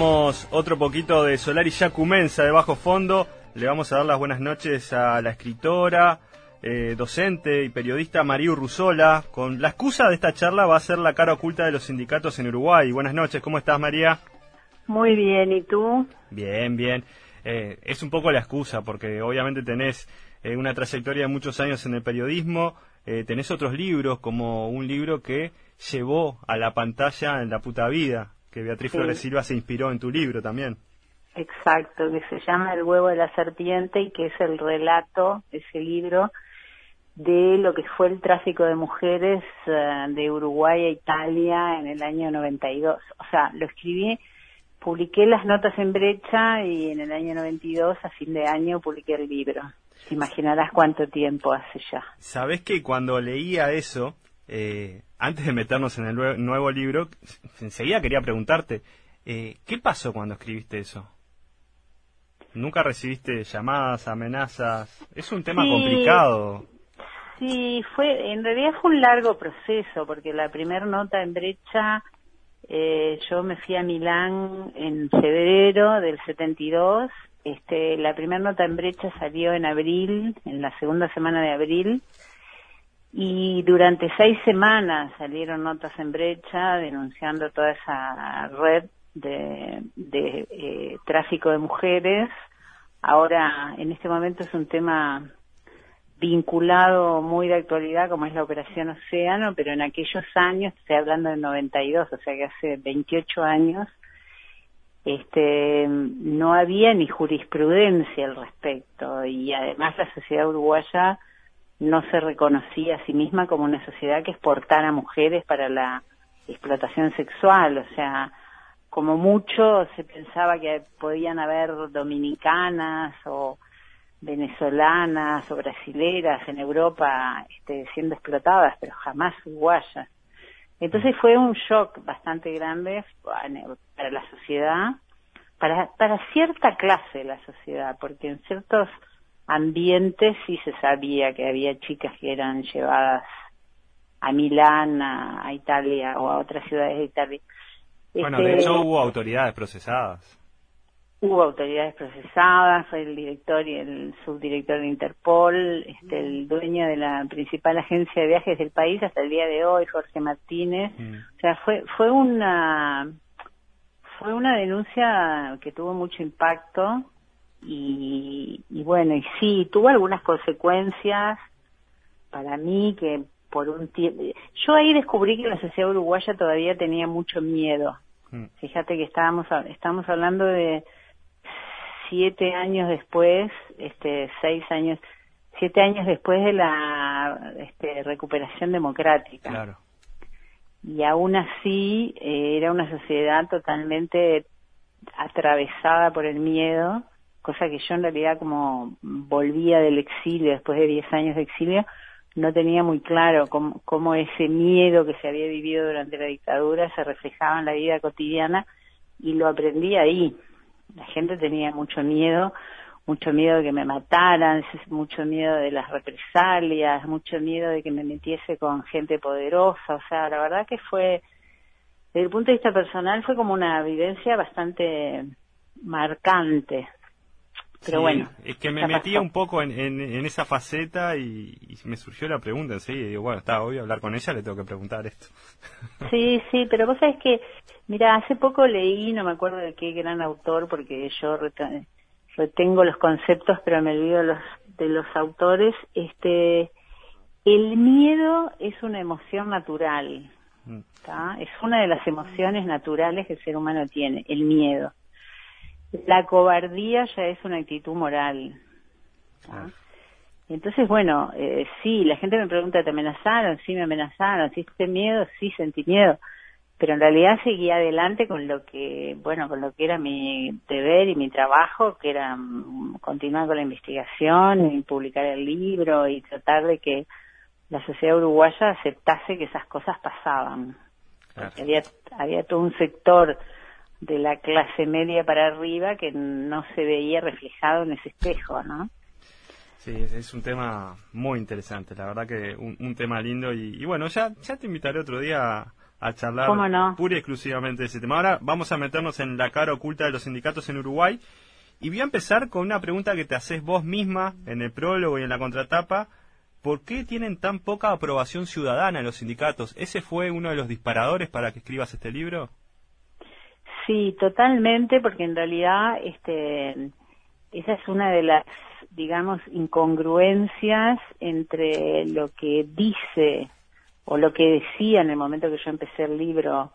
otro poquito de Solari Yacumensa de bajo fondo. Le vamos a dar las buenas noches a la escritora, eh, docente y periodista María Urruzola. Con la excusa de esta charla va a ser la cara oculta de los sindicatos en Uruguay. Buenas noches, ¿cómo estás María? Muy bien, ¿y tú? Bien, bien. Eh, es un poco la excusa porque obviamente tenés eh, una trayectoria de muchos años en el periodismo, tenés otros libros como un libro que llevó a la pantalla en la puta vida, que Beatriz Flores Silva se inspiró en tu libro también. Exacto, que se llama El huevo de la serpiente y que es el relato, ese libro, de lo que fue el tráfico de mujeres eh, de Uruguay a Italia en el año 92. O sea, lo escribí, publiqué las notas en brecha y en el año 92, a fin de año, publiqué el libro. Te imaginarás cuánto tiempo hace ya. Sabes que cuando leía eso, eh, antes de meternos en el nuevo libro, enseguida quería preguntarte, eh, ¿qué pasó cuando escribiste eso? ¿Nunca recibiste llamadas, amenazas? Es un tema complicado. Sí, fue, en realidad fue un largo proceso, porque la primera nota en brecha, eh, yo me fui a Milán en febrero del 72, este, la primera nota en brecha salió en abril, en la segunda semana de abril, y durante seis semanas salieron notas en brecha denunciando toda esa red de, eh, tráfico de mujeres. Ahora, en este momento es un tema vinculado muy de actualidad como es la Operación Océano, pero en aquellos años, estoy hablando del 92, o sea que hace 28 años, este, no había ni jurisprudencia al respecto y además la sociedad uruguaya no se reconocía a sí misma como una sociedad que exportara mujeres para la explotación sexual, o sea, como mucho se pensaba que podían haber dominicanas o venezolanas o brasileras en Europa este, siendo explotadas, pero jamás uruguayas. Entonces fue un shock bastante grande para la sociedad, para, para cierta clase de la sociedad, porque en ciertos ambientes sí se sabía que había chicas que eran llevadas a Milán, a, Italia o a otras ciudades de Italia. Bueno, de este, hecho hubo autoridades procesadas. Hubo autoridades procesadas, fue el director y el subdirector de Interpol, este, el dueño de la principal agencia de viajes del país hasta el día de hoy, Jorge Martínez. Mm. O sea, fue, fue una, fue una denuncia que tuvo mucho impacto y, y bueno, y sí, tuvo algunas consecuencias para mí que por un tiempo... Yo ahí descubrí que la sociedad uruguaya todavía tenía mucho miedo. Mm. Fíjate que estábamos, estábamos hablando de siete años después, este, seis años, siete años después de la este, recuperación democrática. Claro. Y aún así eh, era una sociedad totalmente atravesada por el miedo cosa que yo en realidad como volvía del exilio, después de 10 años de exilio, no tenía muy claro cómo, ese miedo que se había vivido durante la dictadura se reflejaba en la vida cotidiana y lo aprendí ahí. La gente tenía mucho miedo, mucho miedo de que me mataran, mucho miedo de las represalias, mucho miedo de que me metiese con gente poderosa, o sea, la verdad que fue, desde el punto de vista personal, fue como una vivencia bastante marcante, pero bueno. Es que me metía un poco en, en, esa faceta y, me surgió la pregunta enseguida. Y digo, bueno, está obvio hablar con ella, le tengo que preguntar esto. Sí, sí, pero vos sabés que, mira, hace poco leí, no me acuerdo de qué gran autor, porque yo retengo los conceptos, pero me olvido de los, de los autores. Este, el miedo es una emoción natural. Mm. Es una de las emociones naturales que el ser humano tiene, el miedo la cobardía ya es una actitud moral. Entonces, bueno, eh, sí, la gente me pregunta, ¿te amenazaron? Sí, me amenazaron. ¿Siste miedo? Sí, sentí miedo. Pero en realidad seguí adelante con lo que, bueno, con lo que era mi deber y mi trabajo, que era mm, continuar con la investigación y publicar el libro y tratar de que la sociedad uruguaya aceptase que esas cosas pasaban. Había, había todo un sector de la clase media para arriba que no se veía reflejado en ese espejo, ¿no? Sí, es, un tema muy interesante, la verdad que un, tema lindo y, bueno, ya, ya te invitaré otro día a a charlar pura y exclusivamente de ese tema. Ahora vamos a meternos en la cara oculta de los sindicatos en Uruguay y voy a empezar con una pregunta que te haces vos misma en el prólogo y en la contratapa. ¿Por qué tienen tan poca aprobación ciudadana los sindicatos? ¿Ese fue uno de los disparadores para que escribas este libro? Sí, totalmente, porque en realidad este, esa es una de las, digamos, incongruencias entre lo que dice o lo que decía en el momento que yo empecé el libro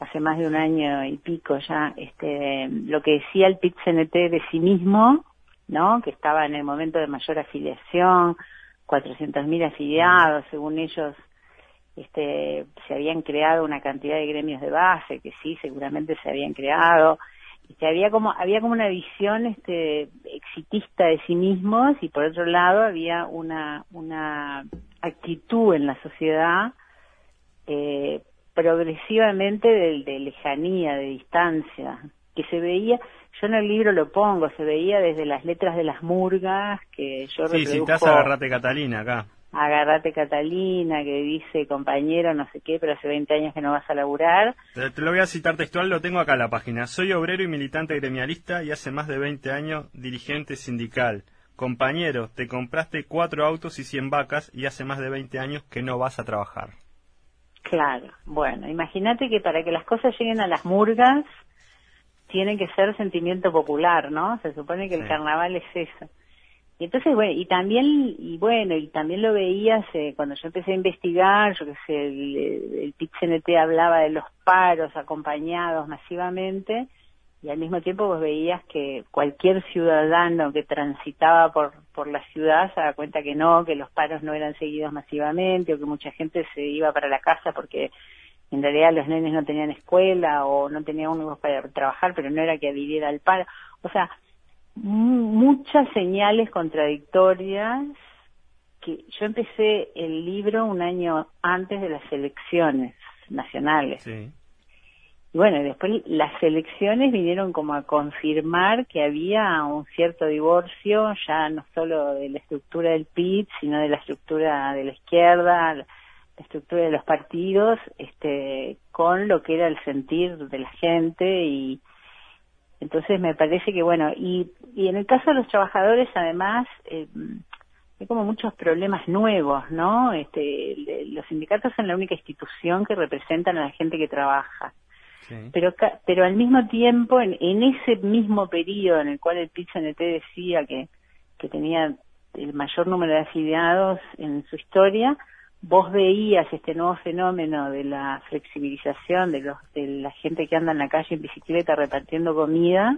hace más de un año y pico ya, este, lo que decía el pit de sí mismo, ¿no? Que estaba en el momento de mayor afiliación, 400.000 afiliados, según ellos, este, se habían creado una cantidad de gremios de base, que sí, seguramente se habían creado, y que había como, había como una visión, este, exitista de sí mismos, y por otro lado había una, una actitud en la sociedad, eh, progresivamente de, de lejanía, de distancia, que se veía, yo en el libro lo pongo, se veía desde las letras de las murgas que yo Sí, si estás Agarrate Catalina acá. Agarrate Catalina, que dice compañero no sé qué, pero hace 20 años que no vas a laburar. Te, te, lo voy a citar textual, lo tengo acá en la página. Soy obrero y militante gremialista y hace más de 20 años dirigente sindical. Compañero, te compraste cuatro autos y 100 vacas y hace más de 20 años que no vas a trabajar. Claro, bueno, imagínate que para que las cosas lleguen a las murgas, tiene que ser sentimiento popular, ¿no? Se supone que el carnaval es eso. Y entonces, bueno, y también, y bueno, y también lo veías eh, cuando yo empecé a investigar, yo qué sé, el, el hablaba de los paros acompañados masivamente, y al mismo tiempo vos veías que cualquier ciudadano que transitaba por, por la ciudad se da cuenta que no, que los paros no eran seguidos masivamente, o que mucha gente se iba para la casa porque en realidad los nenes no tenían escuela o no tenían unos para trabajar, pero no era que viviera el paro. O sea, muchas señales contradictorias que yo empecé el libro un año antes de las elecciones nacionales. Sí. Y bueno, después las elecciones vinieron como a confirmar que había un cierto divorcio, ya no solo de la estructura del PIB, sino de la estructura de la izquierda, estructura de los partidos este con lo que era el sentir de la gente y entonces me parece que bueno y, y en el caso de los trabajadores además eh, hay como muchos problemas nuevos no este los sindicatos son la única institución que representan a la gente que trabaja. Pero pero al mismo tiempo en, en ese mismo periodo en el cual el PIT-CNT decía que que tenía el mayor número de afiliados en su historia vos veías este nuevo fenómeno de la flexibilización de los de la gente que anda en la calle en bicicleta repartiendo comida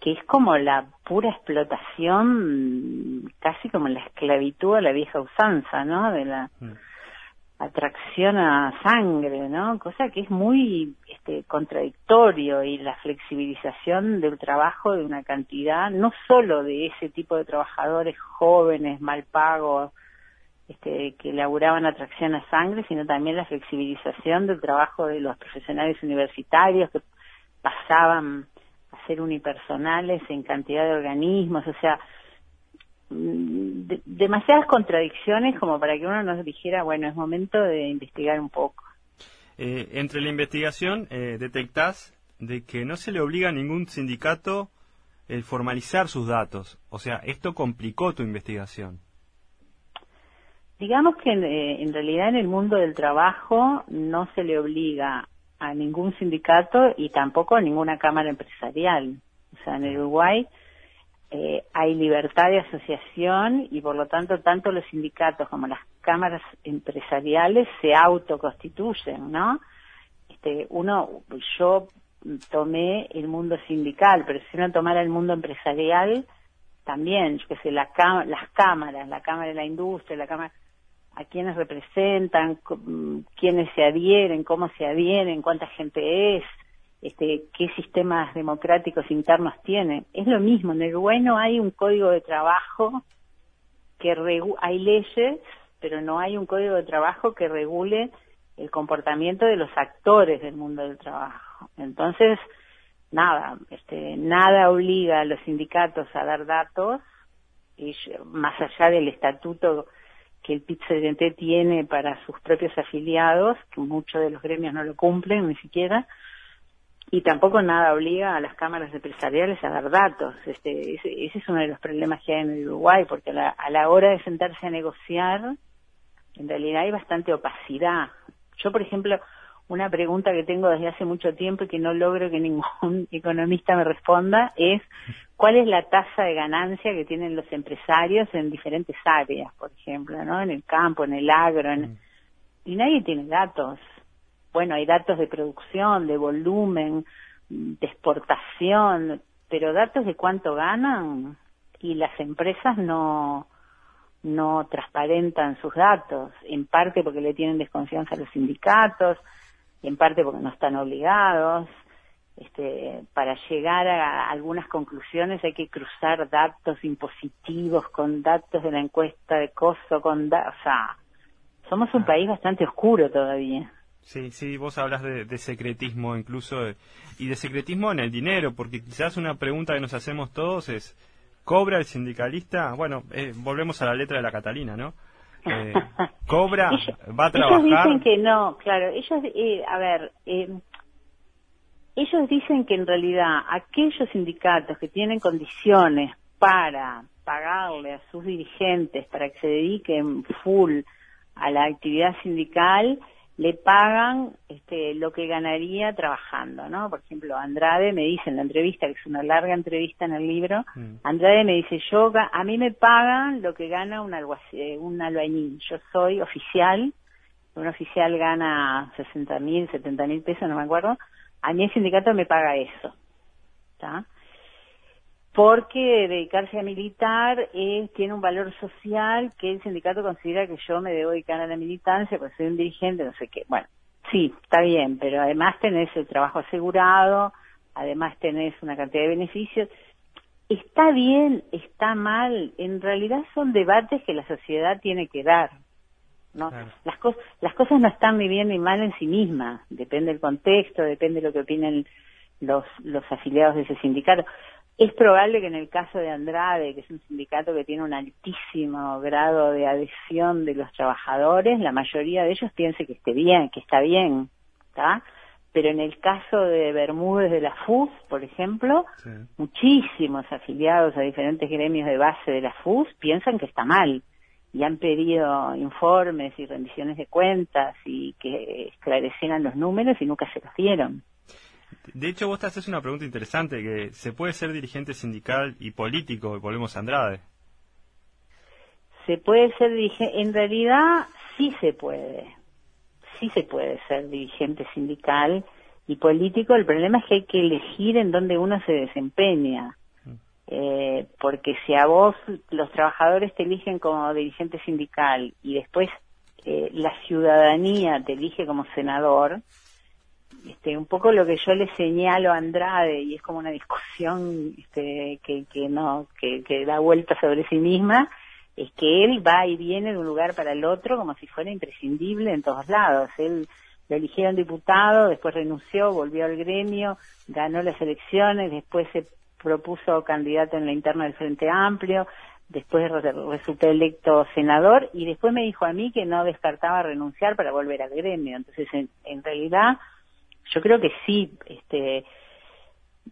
que es como la pura explotación casi como la esclavitud a la vieja usanza no de la mm. atracción a sangre no cosa que es muy este contradictorio y la flexibilización del trabajo de una cantidad no solo de ese tipo de trabajadores jóvenes mal pagos este, que elaboraban atracción a sangre, sino también la flexibilización del trabajo de los profesionales universitarios que pasaban a ser unipersonales en cantidad de organismos, o sea, mm, demasiadas contradicciones como para que uno nos dijera, bueno, es momento de investigar un poco. Eh, entre la investigación eh, detectás de que no se le obliga a ningún sindicato el formalizar sus datos. O sea, esto complicó tu investigación. Digamos que eh, en, realidad en el mundo del trabajo no se le obliga a ningún sindicato y tampoco a ninguna cámara empresarial. O sea, en el Uruguay eh, hay libertad de asociación y por lo tanto tanto los sindicatos como las cámaras empresariales se autoconstituyen, ¿no? Este, uno, yo tomé el mundo sindical, pero si uno tomara el mundo empresarial, también, yo qué sé, la, las cámaras, la Cámara de la Industria, la Cámara a quienes representan, quiénes se adhieren, cómo se adhieren, cuánta gente es, este, qué sistemas democráticos internos tienen. Es lo mismo, en Uruguay no hay un código de trabajo que hay leyes, pero no hay un código de trabajo que regule el comportamiento de los actores del mundo del trabajo. Entonces, nada, este, nada obliga a los sindicatos a dar datos, y más allá del estatuto que el pit tiene para sus propios afiliados, que muchos de los gremios no lo cumplen ni siquiera, y tampoco nada obliga a las cámaras empresariales a dar datos. Este, ese, es uno de los problemas que hay en Uruguay, porque a la, a la hora de sentarse a negociar, en realidad hay bastante opacidad. Yo, por ejemplo, una pregunta que tengo desde hace mucho tiempo y que no logro que ningún economista me responda es cuál es la tasa de ganancia que tienen los empresarios en diferentes áreas, por ejemplo, ¿no? En el campo, en el agro, mm. y nadie tiene datos. Bueno, hay datos de producción, de volumen, de exportación, pero datos de cuánto ganan y las empresas no no transparentan sus datos, en parte porque le tienen desconfianza a los sindicatos, en parte porque no están obligados. Este, para llegar a algunas conclusiones hay que cruzar datos impositivos con datos de la encuesta de costo, con o sea, somos un ah. país bastante oscuro todavía. Sí, sí, vos hablas de, secretismo incluso y de secretismo en el dinero, porque quizás una pregunta que nos hacemos todos es, ¿cobra el sindicalista? Bueno, eh, volvemos a la letra de la Catalina, ¿no? Eh, cobra, va a trabajar. Ellos dicen que no, claro. Ellos, eh, a ver, eh, ellos dicen que en realidad aquellos sindicatos que tienen condiciones para pagarle a sus dirigentes para que se dediquen full a la actividad sindical, le pagan este, lo que ganaría trabajando, ¿no? Por ejemplo, Andrade me dice en la entrevista, que es una larga entrevista en el libro, mm. Andrade me dice, yo, a mí me pagan lo que gana un, eh, un albañil, yo soy oficial, un oficial gana 60 mil, 70 mil pesos, no me acuerdo, a mí el sindicato me paga eso, ¿está? Porque dedicarse a militar tiene un valor social que el sindicato considera que yo me debo dedicar a la militancia, porque soy un dirigente, no sé qué. Bueno, sí, está bien, pero además tenés el trabajo asegurado, además tenés una cantidad de beneficios. Está bien, está mal, en realidad son debates que la sociedad tiene que dar. ¿no? Las, cosas las cosas no están ni bien ni mal en sí mismas, depende del contexto, depende de lo que opinen los, los afiliados de ese sindicato. Es probable que en el caso de Andrade, que es un sindicato que tiene un altísimo grado de adhesión de los trabajadores, la mayoría de ellos piense que esté bien, que está bien, ¿está? Pero en el caso de Bermúdez de la FUS, por ejemplo, muchísimos afiliados a diferentes gremios de base de la FUS piensan que está mal y han pedido informes y rendiciones de cuentas y que esclarecieran los números y nunca se los dieron. De hecho, vos te haces una pregunta interesante, que se puede ser dirigente sindical y político, y volvemos a Andrade. Se puede ser dirigente, en realidad sí se puede, sí se puede ser dirigente sindical y político, el problema es que hay que elegir en dónde uno se desempeña. Eh, porque si a vos los trabajadores te eligen como dirigente sindical y después eh, la ciudadanía te elige como senador, este, un poco lo que yo le señalo a Andrade y es como una discusión este, que, que no que, da vuelta sobre sí misma es que él va y viene de un lugar para el otro como si fuera imprescindible en todos lados. Él lo eligieron diputado después renunció volvió al gremio ganó las elecciones después se propuso candidato en la interna del Frente Amplio después resultó electo senador y después me dijo a mí que no descartaba renunciar para volver al gremio. Entonces en realidad yo creo que sí, este,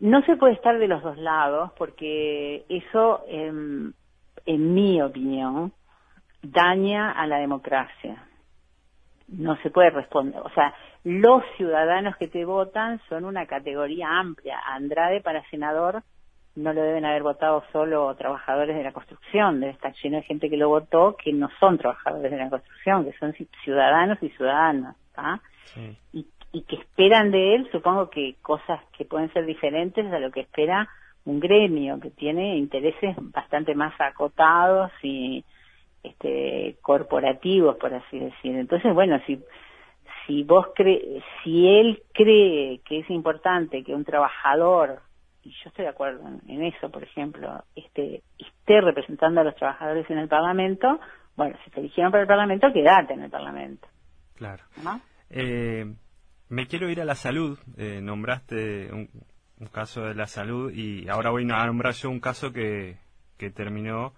no se puede estar de los dos lados porque eso, en mi opinión, daña a la democracia. No se puede responder. O sea, los ciudadanos que te votan son una categoría amplia. Andrade para senador no lo deben haber votado solo trabajadores de la construcción, debe estar lleno de gente que lo votó que no son trabajadores de la construcción, que son ciudadanos y ciudadanas. Y y que esperan de él, supongo que cosas que pueden ser diferentes a lo que espera un gremio que tiene intereses bastante más acotados y este corporativos por así decir. Entonces bueno si si vos cre si él cree que es importante que un trabajador y yo estoy de acuerdo en, eso por ejemplo este esté representando a los trabajadores en el parlamento bueno si te eligieron para el parlamento quédate en el parlamento. Claro. Eh, me quiero ir a la salud. Eh, nombraste un, caso de la salud y ahora voy a nombrar yo un caso que, que terminó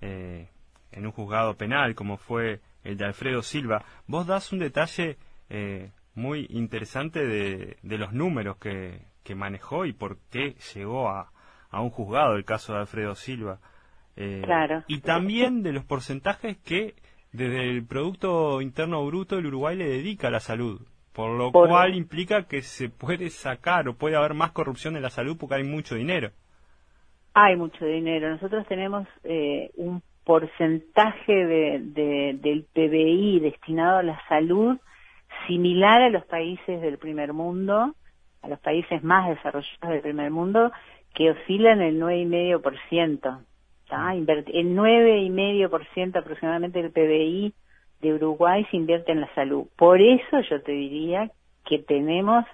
eh, en un juzgado penal como fue el de Alfredo Silva. Vos das un detalle eh, muy interesante de, de los números que, que, manejó y por qué llegó a, a, un juzgado el caso de Alfredo Silva. Eh, claro. Y también de los porcentajes que desde el Producto Interno Bruto el Uruguay le dedica a la salud. Por lo cual implica que se puede sacar o puede haber más corrupción en la salud porque hay mucho dinero. Hay mucho dinero. Nosotros tenemos eh, un porcentaje de, del PBI destinado a la salud similar a los países del primer mundo, a los países más desarrollados del primer mundo, que oscilan el 9,5%. El 9,5% aproximadamente del PBI de Uruguay se invierte en la salud. Por eso yo te diría que tenemos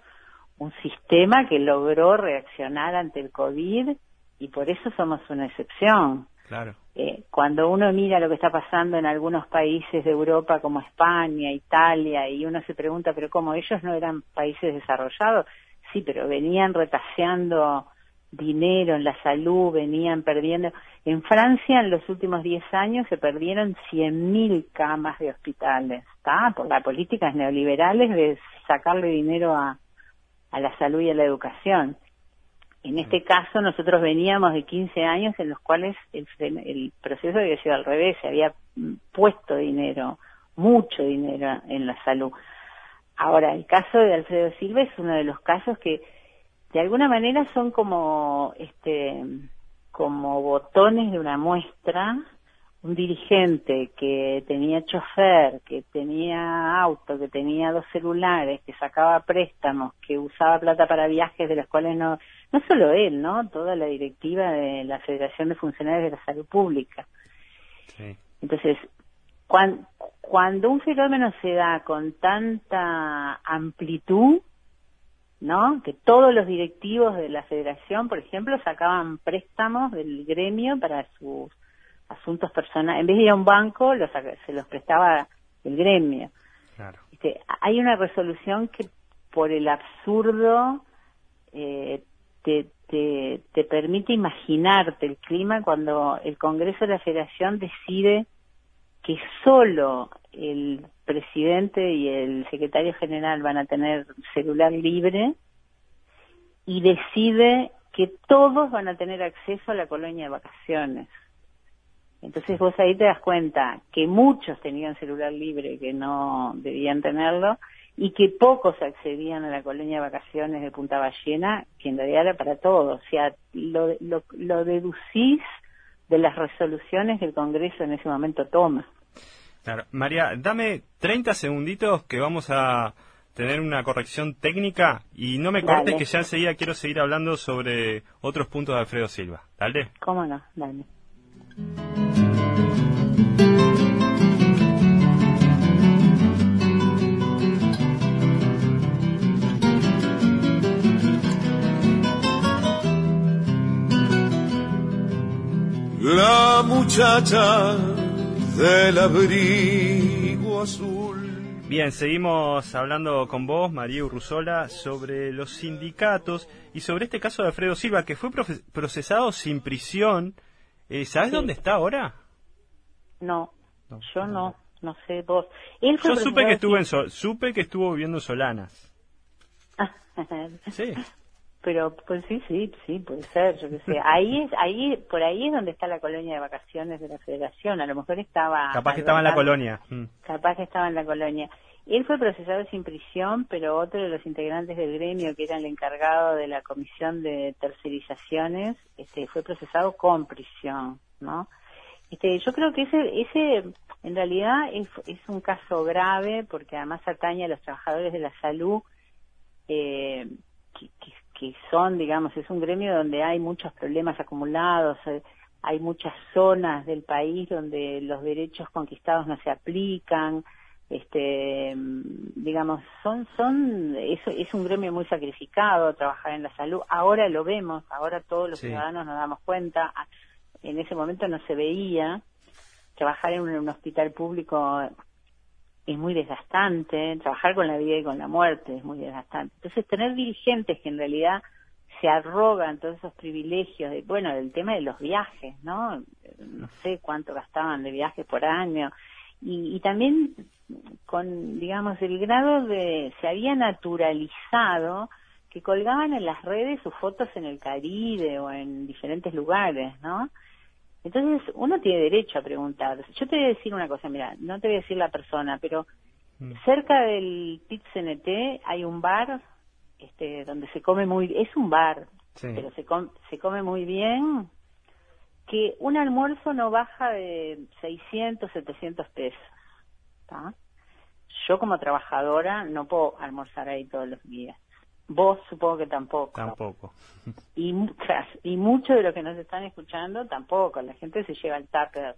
un sistema que logró reaccionar ante el COVID y por eso somos una excepción. Claro. Eh, cuando uno mira lo que está pasando en algunos países de Europa como España, Italia, y uno se pregunta, pero ¿cómo ellos no eran países desarrollados? Sí, pero venían retaseando dinero en la salud, venían perdiendo. En Francia en los últimos 10 años se perdieron 100.000 camas de hospitales, ¿está? Por las políticas neoliberales de sacarle dinero a, a la salud y a la educación. En este caso, nosotros veníamos de 15 años en los cuales el, el proceso había sido al revés, se había puesto dinero, mucho dinero en la salud. Ahora, el caso de Alfredo Silva es uno de los casos que de alguna manera son como este como botones de una muestra un dirigente que tenía chofer, que tenía auto, que tenía dos celulares, que sacaba préstamos, que usaba plata para viajes de los cuales no, no solo él, ¿no? Toda la directiva de la Federación de Funcionarios de la Salud Pública. Entonces, cuando, cuando un fenómeno se da con tanta amplitud, ¿no? Que todos los directivos de la federación, por ejemplo, sacaban préstamos del gremio para sus asuntos personales. En vez de ir a un banco, los, se los prestaba el gremio. Claro. Este, hay una resolución que por el absurdo eh, te, te, te permite imaginarte el clima cuando el Congreso de la Federación decide que solo el presidente y el secretario general van a tener celular libre y decide que todos van a tener acceso a la colonia de vacaciones. Entonces vos ahí te das cuenta que muchos tenían celular libre que no debían tenerlo y que pocos accedían a la colonia de vacaciones de Punta Ballena, que en realidad era para todos. O sea, lo, lo, lo deducís de las resoluciones que el Congreso en ese momento toma. Claro. María, dame 30 segunditos que vamos a tener una corrección técnica y no me cortes que ya enseguida quiero seguir hablando sobre otros puntos de Alfredo Silva. ¿Dale? ¿Cómo no? Dale. La muchacha del abrigo azul. Bien, seguimos hablando con vos, María Urruzola, sobre los sindicatos y sobre este caso de Alfredo Silva, que fue procesado sin prisión. Eh, ¿Sabes dónde está ahora? No, yo no, no sé vos. Él yo supe que, estuvo en supe que estuvo viviendo en Solanas. sí pero pues sí sí sí puede ser yo qué sé. Ahí es ahí por ahí es donde está la colonia de vacaciones de la Federación. A lo mejor estaba capaz que estaba en la colonia mm. capaz que estaba en la colonia. Él fue procesado sin prisión pero otro de los integrantes del gremio que era el encargado de la comisión de tercerizaciones este fue procesado con prisión no este yo creo que ese ese en realidad es, es un caso grave porque además atañe a los trabajadores de la salud eh, que, que que son, digamos, es un gremio donde hay muchos problemas acumulados, eh, hay muchas zonas del país donde los derechos conquistados no se aplican, este, digamos, son, son, es, es un gremio muy sacrificado trabajar en la salud. Ahora lo vemos, ahora todos los ciudadanos nos damos cuenta. En ese momento no se veía trabajar en un hospital público es muy desgastante, trabajar con la vida y con la muerte es muy desgastante. Entonces, tener dirigentes que en realidad se arrogan todos esos privilegios, de, bueno, del tema de los viajes, ¿no? No sé cuánto gastaban de viajes por año. Y, y también con, digamos, el grado de, se había naturalizado que colgaban en las redes sus fotos en el Caribe o en diferentes lugares, ¿no? Entonces uno tiene derecho a preguntar. Yo te voy a decir una cosa, mira, no te voy a decir la persona, pero mm. cerca del pit CNT hay un bar este, donde se come muy, es un bar, pero se, se come muy bien, que un almuerzo no baja de 600, 700 pesos. Yo como trabajadora no puedo almorzar ahí todos los días. Vos supongo que tampoco. Tampoco. Y, y muchos de los que nos están escuchando tampoco. La gente se lleva el tupper.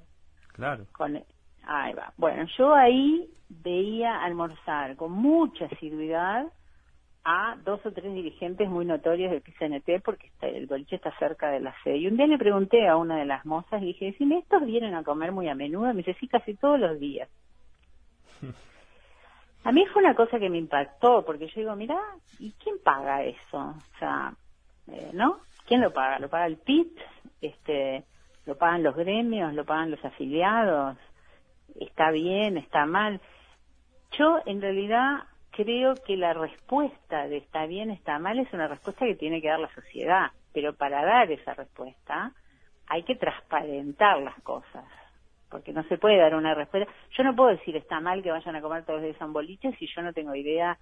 Claro. Con, ahí va. Bueno, yo ahí veía almorzar con mucha asiduidad a dos o tres dirigentes muy notorios del PCNT porque el boliche está cerca de la sede. Y un día le pregunté a una de las mozas y dije, decime, ¿estos vienen a comer muy a menudo? Me dice, sí, casi todos los días. A mí fue una cosa que me impactó, porque yo digo, mira, ¿y quién paga eso? O sea, eh, ¿no? ¿Quién lo paga? ¿Lo paga el PIT? Este, ¿Lo pagan los gremios? ¿Lo pagan los afiliados? ¿Está bien? ¿Está mal? Yo, en realidad, creo que la respuesta de está bien, está mal es una respuesta que tiene que dar la sociedad, pero para dar esa respuesta hay que transparentar las cosas porque no se puede dar una respuesta. Yo no puedo decir está mal que vayan a comer todos de San Boliche si yo no tengo idea,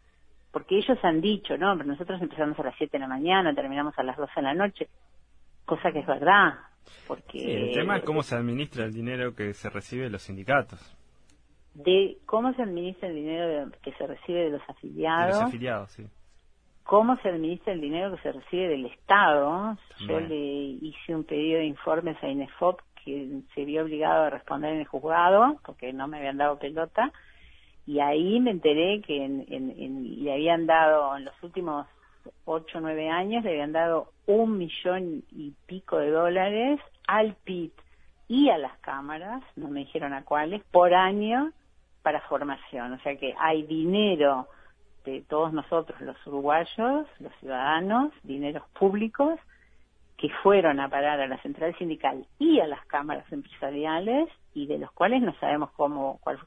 porque ellos han dicho, no, pero nosotros empezamos a las 7 de la mañana, terminamos a las 12 de la noche, cosa que es verdad. Porque el tema es cómo se administra el dinero que se recibe de los sindicatos. De cómo se administra el dinero que se recibe de los afiliados. De los afiliados, sí. Cómo se administra el dinero que se recibe del Estado. Yo le hice un pedido de informes a INEFOP que se vio obligado a responder en el juzgado porque no me habían dado pelota y ahí me enteré que en, le habían dado en los últimos ocho o nueve años le habían dado un millón y pico de dólares al PIT y a las cámaras, no me dijeron a cuáles, por año para formación. O sea que hay dinero de todos nosotros los uruguayos, los ciudadanos, dineros públicos que fueron a parar a la central sindical y a las cámaras empresariales y de los cuales no sabemos cómo cuál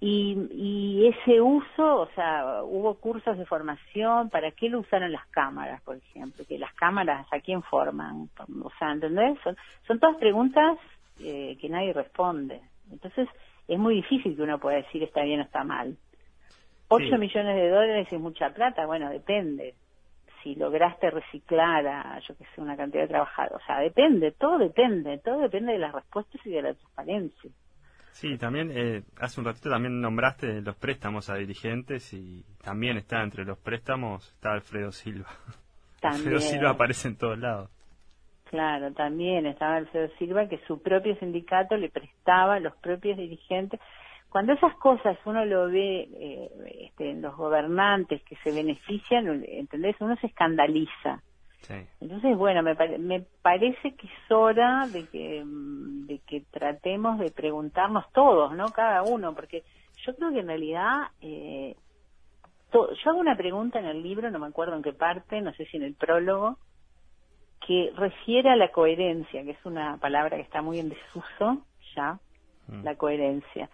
y, y ese uso, o sea, hubo cursos de formación, ¿para qué lo usaron las cámaras, por ejemplo? Que las cámaras, ¿a quién forman? O sea, ¿entendés? Son, son todas preguntas eh, que nadie responde. Entonces, es muy difícil que uno pueda decir está bien o está mal. Ocho millones de dólares es mucha plata, bueno, depende si lograste reciclar a, yo que sé, una cantidad de trabajadores. O sea, depende, todo depende, todo depende de las respuestas y de la transparencia. Sí, también eh, hace un ratito también nombraste los préstamos a dirigentes y también está entre los préstamos está Alfredo Silva. Alfredo Silva aparece en todos lados. Claro, también estaba Alfredo Silva que su propio sindicato le prestaba a los propios dirigentes cuando esas cosas uno lo ve eh, este, en los gobernantes que se benefician, ¿entendés? Uno se escandaliza. Entonces, bueno, me, me parece que es hora de que, mm, de que tratemos de preguntarnos todos, ¿no? Cada uno, porque yo creo que en realidad, eh, yo hago una pregunta en el libro, no me acuerdo en qué parte, no sé si en el prólogo, que refiere a la coherencia, que es una palabra que está muy en desuso ya, mm. la coherencia.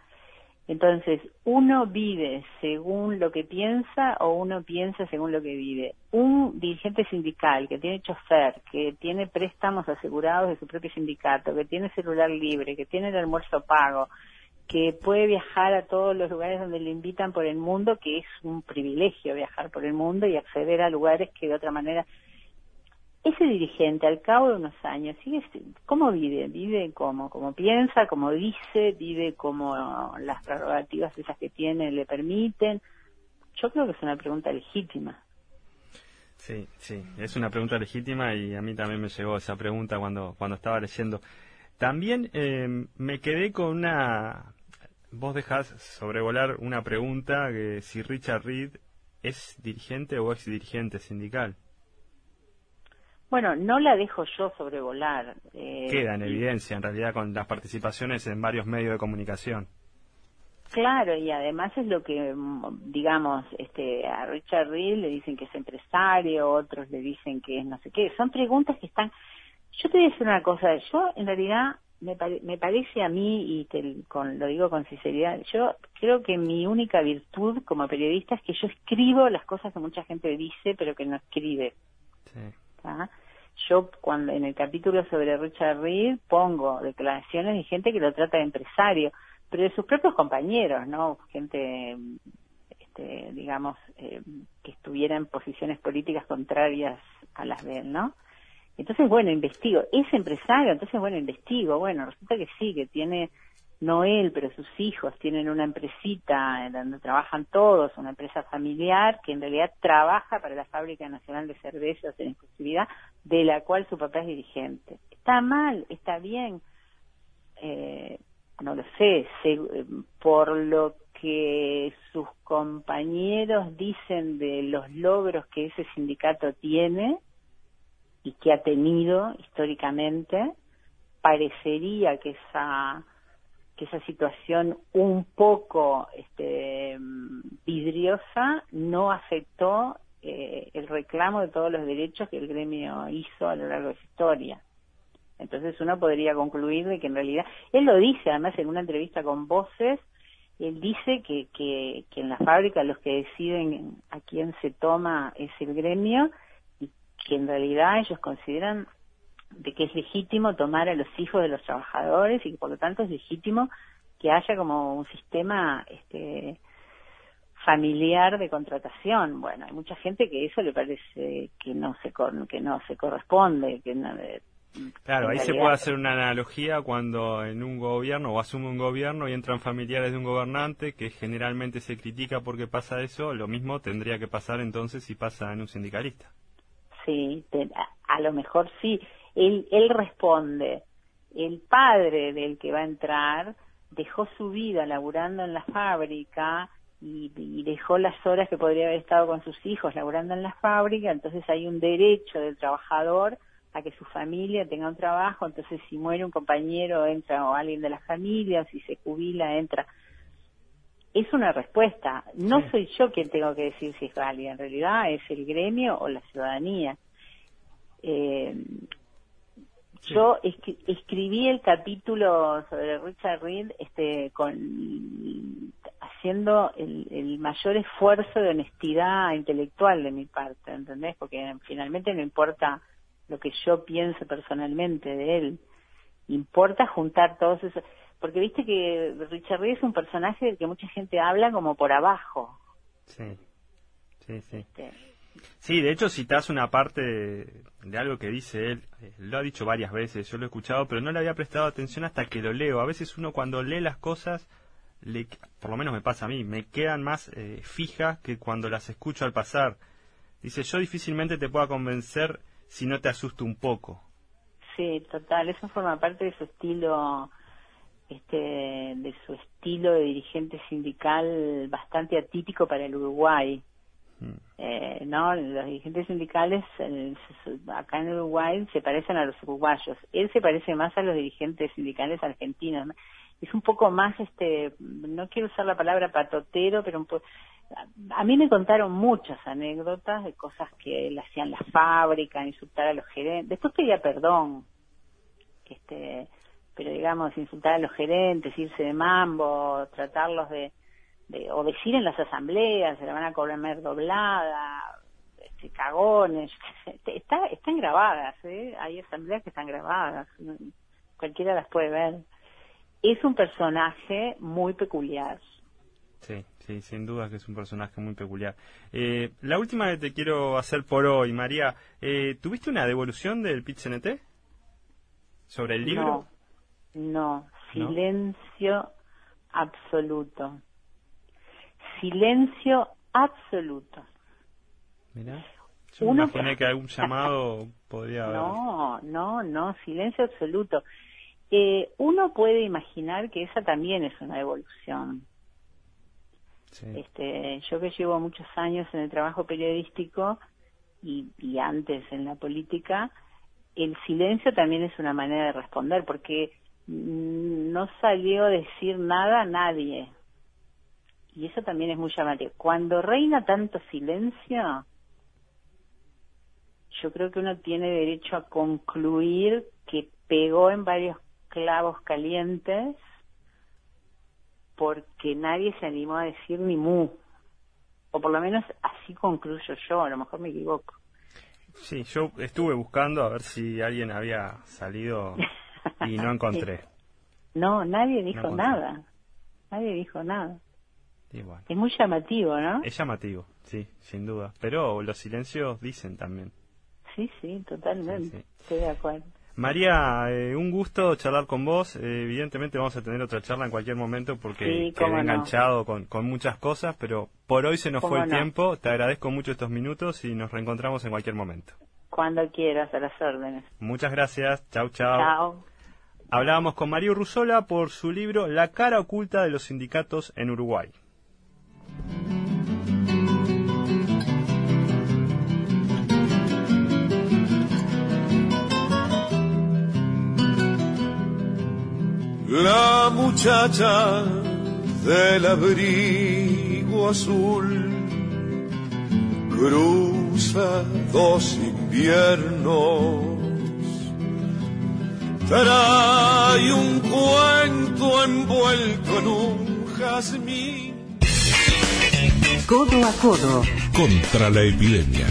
Entonces, uno vive según lo que piensa o uno piensa según lo que vive. Un dirigente sindical que tiene chofer, que tiene préstamos asegurados de su propio sindicato, que tiene celular libre, que tiene el almuerzo pago, que puede viajar a todos los lugares donde le invitan por el mundo, que es un privilegio viajar por el mundo y acceder a lugares que de otra manera ese dirigente al cabo de unos años sigue cómo vive vive como como piensa como dice vive como las prerrogativas esas que tiene le permiten yo creo que es una pregunta legítima. Sí sí es una pregunta legítima y a mí también me llegó esa pregunta cuando cuando estaba leyendo. También eh, me quedé con una vos dejás sobrevolar una pregunta que si Richard Reed es dirigente o ex dirigente sindical bueno, no la dejo yo sobrevolar. Eh, Queda en evidencia, en realidad, con las participaciones en varios medios de comunicación. Claro, y además es lo que, mm, digamos, este, a Richard Reed le dicen que es empresario, otros le dicen que es no sé qué. Son preguntas que están... Yo te voy a decir una cosa, yo en realidad me, me parece a mí, y te, con, lo digo con sinceridad, yo creo que mi única virtud como periodista es que yo escribo las cosas que mucha gente dice, pero que no escribe. Sí. Yo cuando en el capítulo sobre Richard Reed pongo declaraciones de gente que lo trata de empresario, pero de sus propios compañeros, ¿no? Gente, este, digamos, eh, que estuviera en posiciones políticas contrarias a las de él, ¿no? Entonces, bueno, investigo. Es empresario, entonces, bueno, investigo. Bueno, resulta que sí, que tiene, no él, pero sus hijos tienen una empresita en donde trabajan todos, una empresa familiar que en realidad trabaja para la Fábrica Nacional de Cervezas en exclusividad, de la cual su papá es dirigente. Está mal, está bien. Eh, no lo sé, por lo que sus compañeros dicen de los logros que ese sindicato tiene y que ha tenido históricamente, parecería que esa que esa situación un poco este, vidriosa no afectó eh, el reclamo de todos los derechos que el gremio hizo a lo largo de su historia. Entonces uno podría concluir de que en realidad, él lo dice además en una entrevista con Voces, él dice que, que, en la fábrica los que deciden a quién se toma es el gremio y que en realidad ellos consideran de que es legítimo tomar a los hijos de los trabajadores y que por lo tanto es legítimo que haya como un sistema este familiar de contratación. Bueno, hay mucha gente que eso le parece que no se que no se corresponde, que no, Claro, ahí se puede hacer una analogía cuando en un gobierno o asume un gobierno y entran familiares de un gobernante que generalmente se critica porque pasa eso, lo mismo tendría que pasar entonces si pasa en un sindicalista. Sí, a, lo mejor sí. Él, él responde, el padre del que va a entrar dejó su vida laburando en la fábrica y, y, dejó las horas que podría haber estado con sus hijos laburando en la fábrica, entonces hay un derecho del trabajador a que su familia tenga un trabajo, entonces si muere un compañero entra o alguien de la familia, si se jubila entra. Es una respuesta. No soy yo quien tengo que decir si es válida, en realidad es el gremio o la ciudadanía. Eh, Yo escribí el capítulo sobre Richard Reed este, con, haciendo el, el mayor esfuerzo de honestidad intelectual de mi parte, ¿entendés? Porque finalmente no importa lo que yo pienso personalmente de él. Importa juntar todos esos, porque viste que Richard Reed es un personaje del que mucha gente habla como por abajo. Sí, sí, sí. Este, sí, de hecho citas una parte de, algo que dice él, eh, lo ha dicho varias veces, yo lo he escuchado, pero no le había prestado atención hasta que lo leo. A veces uno cuando lee las cosas, le, por lo menos me pasa a mí, me quedan más eh, fijas que cuando las escucho al pasar. Dice, yo difícilmente te pueda convencer si no te asusta un poco. Sí, total, eso forma parte de su estilo, este, de su estilo de dirigente sindical bastante atípico para el Uruguay. Mm. Eh, no, los dirigentes sindicales acá en Uruguay se parecen a los uruguayos. Él se parece más a los dirigentes sindicales argentinos. Es un poco más, este, no quiero usar la palabra patotero, pero un poco a mí me contaron muchas anécdotas de cosas que él hacía en la fábrica, insultar a los gerentes. Después pedía perdón, este, pero digamos, insultar a los gerentes, irse de mambo, tratarlos de, de o decir en las asambleas, se le van a cobrar doblada, este, cagones. Está, están grabadas, ¿eh? hay asambleas que están grabadas, cualquiera las puede ver. Es un personaje muy peculiar. Sí, Sí, sin duda que es un personaje muy peculiar. Eh, la última que te quiero hacer por hoy, María. Eh, ¿Tuviste una devolución del pit sobre el libro? No, silencio absoluto. Silencio absoluto. Mira, yo me imaginé que algún llamado podría haber. No, no, no, silencio absoluto. Eh, uno puede imaginar que esa también es una devolución este, yo que llevo muchos años en el trabajo periodístico y, y antes en la política, el silencio también es una manera de responder, porque no salió a decir nada a nadie. Y eso también es muy llamativo. Cuando reina tanto silencio, yo creo que uno tiene derecho a concluir que pegó en varios clavos calientes porque nadie se animó a decir ni mu. O por lo menos así concluyo yo, a lo mejor me equivoco. Sí, yo estuve buscando a ver si alguien había salido y no encontré. No, nadie dijo nada. Nadie dijo nada. Es muy llamativo, ¿no? Es llamativo, sí, sin duda. Pero los silencios dicen también. Sí, sí, totalmente. Estoy de acuerdo. María, eh, un gusto charlar con vos. Eh, evidentemente vamos a tener otra charla en cualquier momento porque quedé enganchado con, muchas cosas, pero por hoy se nos fue el tiempo. Te agradezco mucho estos minutos y nos reencontramos en cualquier momento. Cuando quieras, a las órdenes. Muchas gracias. Chau, chau. Chao. Hablábamos con María Rusola por su libro La cara oculta de los sindicatos en Uruguay. La muchacha del abrigo azul cruza dos inviernos. Trae un cuento envuelto en un jazmín. Codo a codo. Contra la epidemia.